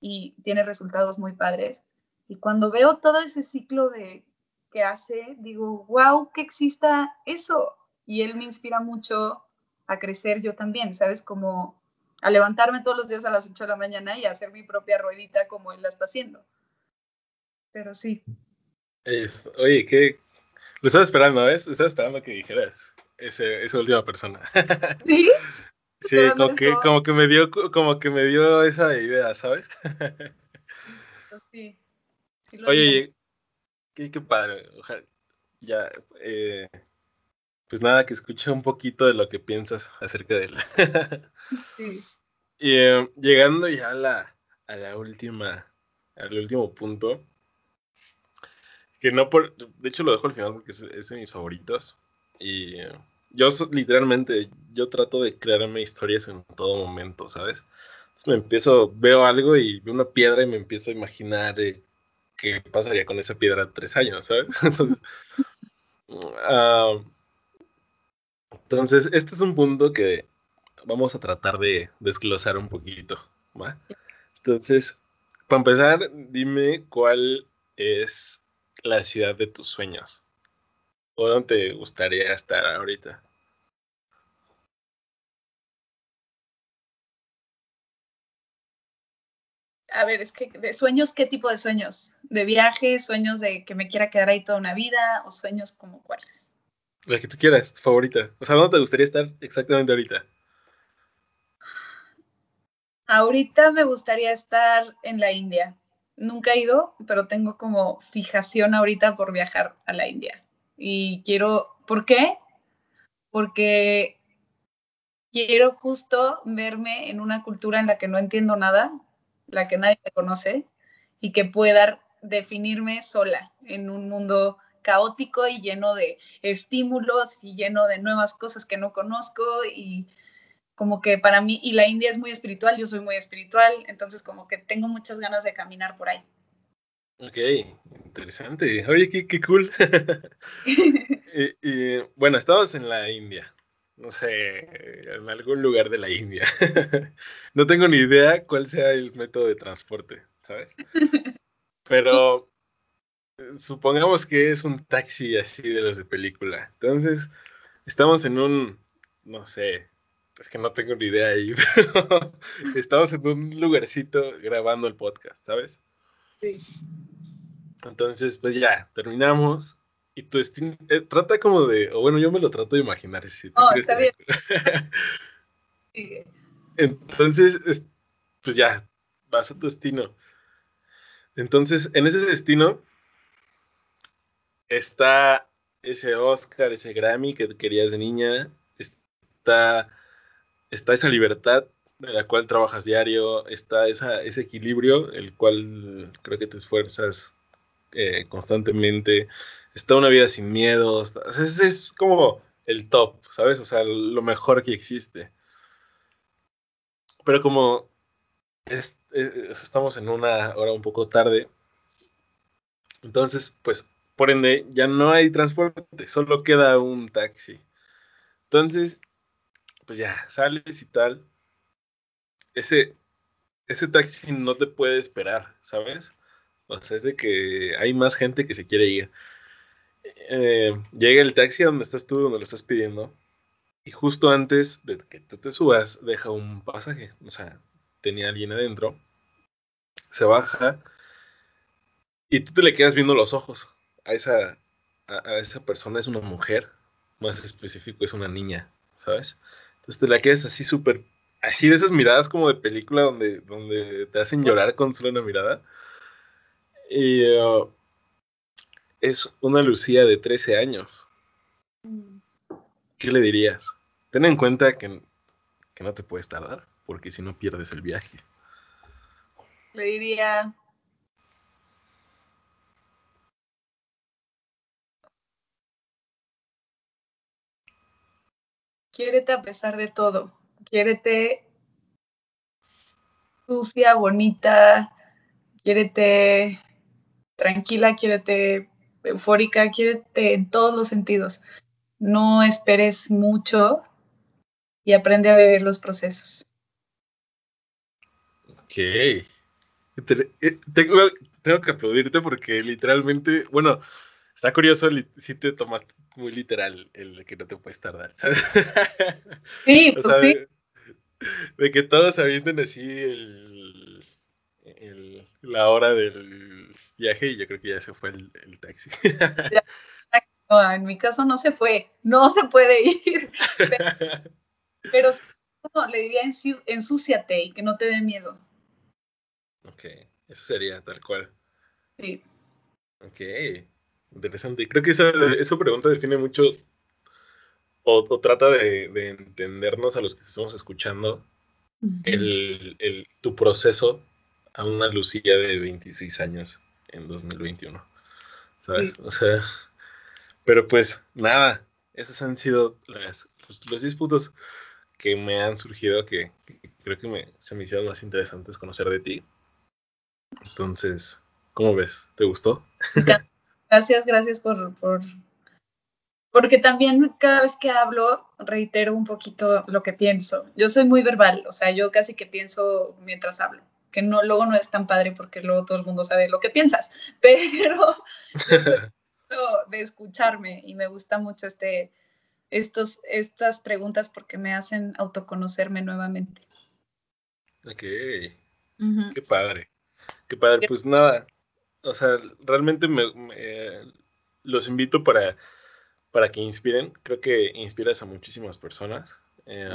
y tiene resultados muy padres. Y cuando veo todo ese ciclo de que hace, digo, wow, que exista eso. Y él me inspira mucho a crecer yo también, ¿sabes? Como a levantarme todos los días a las 8 de la mañana y a hacer mi propia ruedita como él la está haciendo pero sí. Es, oye, ¿qué? Lo estaba esperando, ¿ves? Estaba esperando que dijeras ese, esa última persona. ¿Sí? Sí, como que, como que, me dio, como que me dio esa idea, ¿sabes? Pues sí. oye, qué, qué, padre. Ojalá, ya, eh, pues nada, que escuche un poquito de lo que piensas acerca de él. sí. Y eh, llegando ya a la, a la última, al último punto, que no por. De hecho, lo dejo al final porque es, de mis favoritos. Y yo literalmente, yo trato de crearme historias en todo momento, ¿sabes? Entonces me empiezo, veo algo y veo una piedra y me empiezo a imaginar eh, qué pasaría con esa piedra tres años, ¿sabes? Entonces, ah, entonces, este es un punto que vamos a tratar de desglosar un poquito, ¿va? Entonces, para empezar, dime cuál es la ciudad de tus sueños? ¿O dónde te gustaría estar ahorita? A ver, es que de sueños, ¿qué tipo de sueños? ¿De viaje? ¿Sueños de que me quiera quedar ahí toda una vida? ¿O sueños como cuáles? La que tú quieras, tu favorita. O sea, ¿dónde te gustaría estar exactamente ahorita? Ahorita me gustaría estar en la India. Nunca he ido, pero tengo como fijación ahorita por viajar a la India. Y quiero, ¿por qué? Porque quiero justo verme en una cultura en la que no entiendo nada, la que nadie me conoce, y que pueda definirme sola en un mundo caótico y lleno de estímulos y lleno de nuevas cosas que no conozco y como que para mí, y la India es muy espiritual, yo soy muy espiritual, entonces como que tengo muchas ganas de caminar por ahí. Ok, interesante. Oye, qué, qué cool. y, bueno, estamos en la India, no sé, en algún lugar de la India. no tengo ni idea cuál sea el método de transporte, ¿sabes? Pero supongamos que es un taxi así de los de película. Entonces, estamos en un, no sé, es que no tengo ni idea ahí, pero estamos en un lugarcito grabando el podcast, ¿sabes? Sí. Entonces, pues ya, terminamos. Y tu destino, eh, trata como de, o bueno, yo me lo trato de imaginar. Si oh, está bien. Entonces, pues ya, vas a tu destino. Entonces, en ese destino está ese Oscar, ese Grammy que querías de niña, está, está esa libertad de la cual trabajas diario, está esa, ese equilibrio, el cual creo que te esfuerzas eh, constantemente, está una vida sin miedos, ese es como el top, ¿sabes? O sea, lo mejor que existe. Pero como estamos en una hora un poco tarde, entonces, pues por ende, ya no hay transporte, solo queda un taxi. Entonces, pues ya, sales y tal. Ese, ese taxi no te puede esperar, ¿sabes? O sea, es de que hay más gente que se quiere ir. Eh, llega el taxi donde estás tú, donde lo estás pidiendo. Y justo antes de que tú te subas, deja un pasaje. O sea, tenía alguien adentro. Se baja. Y tú te le quedas viendo los ojos a esa, a, esa persona es una mujer, más específico es una niña, ¿sabes? Entonces te la quedas así súper, así de esas miradas como de película donde, donde te hacen llorar con solo una mirada. Y uh, es una Lucía de 13 años. ¿Qué le dirías? Ten en cuenta que, que no te puedes tardar, porque si no pierdes el viaje. Le diría, quiérete a pesar de todo, quiérete sucia, bonita, quiérete tranquila, quiérete eufórica, quiérete en todos los sentidos. No esperes mucho y aprende a vivir los procesos. Ok. Eh, tengo, tengo que aplaudirte porque literalmente, bueno, está curioso si te tomaste muy literal el de que no te puedes tardar. Sí, pues sí. De, que todos avienten así el, la hora del viaje y yo creo que ya se fue el, taxi. en mi caso no se fue, no se puede ir. Pero, le diría ensúciate y que no te dé miedo. Ok, eso sería tal cual. Sí. Ok. Interesante. Creo que esa, esa pregunta define mucho o, trata de, entendernos a los que estamos escuchando el, tu proceso a una Lucía de 26 años en 2021. ¿Sabes? O sea, pero pues nada, esos han sido las, los, 10 puntos que me han surgido que, creo que me, se me hicieron más interesantes conocer de ti. Entonces, ¿cómo ves? ¿Te gustó? Gracias, gracias por, por, porque también cada vez que hablo reitero un poquito lo que pienso. Yo soy muy verbal, o sea, yo casi que pienso mientras hablo, que no luego no es tan padre porque luego todo el mundo sabe lo que piensas, pero de escucharme y me gusta mucho este estos estas preguntas porque me hacen autoconocerme nuevamente. Ok. Qué padre. Qué padre. Pues nada, o sea, realmente me, los invito para, para que inspiren. Creo que inspiras a muchísimas personas. Eh,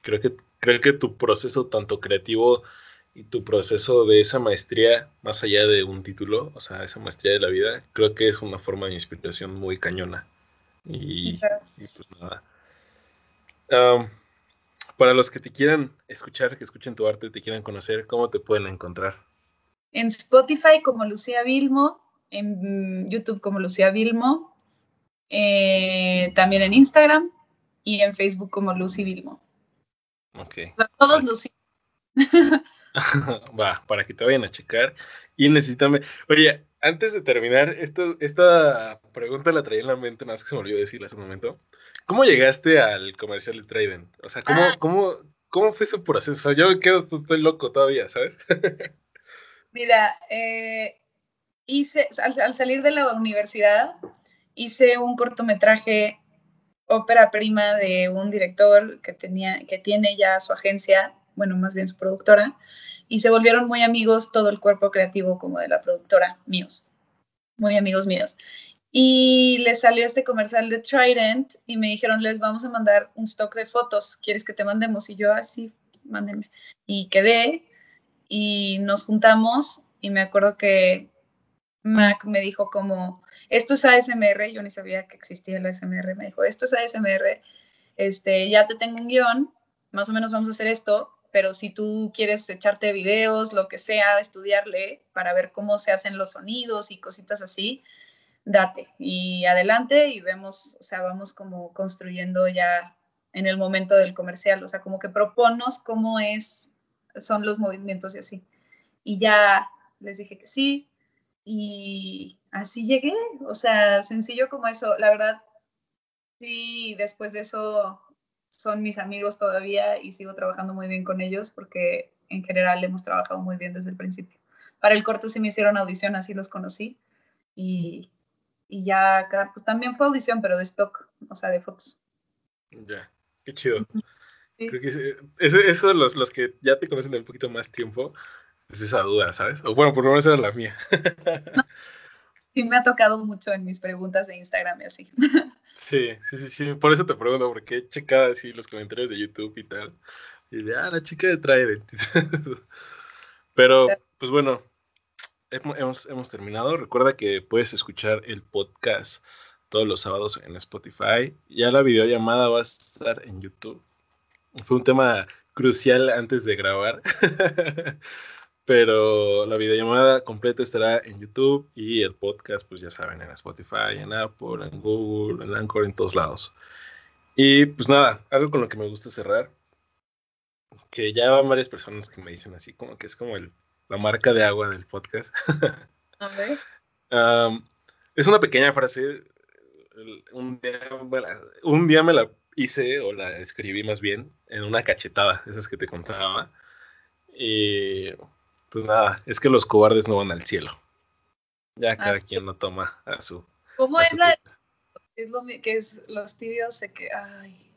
creo, que, creo que tu proceso tanto creativo y tu proceso de esa maestría, más allá de un título, o sea, esa maestría de la vida, creo que es una forma de inspiración muy cañona. Y, pues nada. para los que te quieran escuchar, que escuchen tu arte, te quieran conocer, ¿cómo te pueden encontrar? En Spotify como Lucía Vilmo, en YouTube como Lucía Vilmo, eh, también en Instagram y en Facebook como Lucy Vilmo. Ok. todos Lucy. Va, para que te vayan a checar. Y necesitame. Oye, antes de terminar, esto, esta pregunta la traía en la mente, nada más que se me olvidó decirla hace un momento. ¿Cómo llegaste al comercial de Trident? O sea, ¿cómo, ah. cómo, cómo fue ese proceso? O sea, yo me quedo, estoy loco todavía, ¿sabes? Mira, eh, hice, al, salir de la universidad, hice un cortometraje ópera prima de un director que, tenía, que tiene ya su agencia, bueno, más bien su productora, y se volvieron muy amigos todo el cuerpo creativo como de la productora, míos, muy amigos míos. Y les salió este comercial de Trident y me dijeron, les vamos a mandar un stock de fotos, ¿quieres que te mandemos? Y yo, así, ah, mándenme. Y quedé y nos juntamos y me acuerdo que Mac me dijo como, esto es ASMR, yo ni sabía que existía el ASMR, me dijo, esto es ASMR, este, ya te tengo un guion, más o menos vamos a hacer esto, pero si tú quieres echarte videos, lo que sea, estudiarle para ver cómo se hacen los sonidos y cositas así, date y adelante y vemos, o sea, vamos como construyendo ya en el momento del comercial, o sea, como que proponos cómo es, son los movimientos y así. Y ya les dije que sí y así llegué, o sea, sencillo como eso, la verdad, sí, después de eso son mis amigos todavía y sigo trabajando muy bien con ellos porque en general hemos trabajado muy bien desde el principio. Para el corto sí me hicieron audición, así los conocí y, y ya pues también fue audición, pero de stock, o sea, de fotos. Ya, qué chido. Creo que eso, los, los que ya te conocen de un poquito más tiempo, es esa duda, ¿sabes? O bueno, por lo menos era la mía. sí, me ha tocado mucho en mis preguntas de Instagram y así. Sí, sí, sí, sí. Por eso te pregunto, porque he checado así los comentarios de YouTube y tal. Y de, ah, la chica de Trident. Pero, pues bueno, hemos, hemos terminado. Recuerda que puedes escuchar el podcast todos los sábados en Spotify. Ya la videollamada va a estar en YouTube. Fue un tema crucial antes de grabar. Pero la videollamada completa estará en YouTube y el podcast, pues ya saben, en Spotify, en Apple, en Google, en Anchor, en todos lados. Y pues nada, algo con lo que me gusta cerrar, que ya van varias personas que me dicen así, como que es como el, la marca de agua del podcast. A ver. es una pequeña frase. Un día, un día me la hice o la escribí más bien en una cachetada, esas que te contaba. Y pues nada, es que los cobardes no van al cielo. Ya ah, cada quien lo toma a su. ¿Cómo es la.? Es lo que es los tibios sé que. Ay.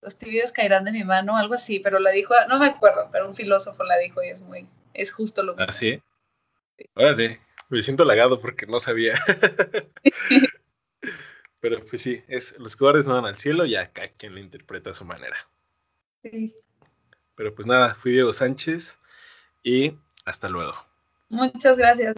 Los tibios caerán de mi mano, algo así, pero la dijo, no me acuerdo, pero un filósofo la dijo y es muy. Es justo lo mismo. ¿Ah, sí? Órale, me siento halagado porque no sabía. pero pues sí, es los cobardes no van al cielo y acá quien lo interpreta a su manera. Sí. Pero pues nada, fui Diego Sánchez y hasta luego. Muchas gracias.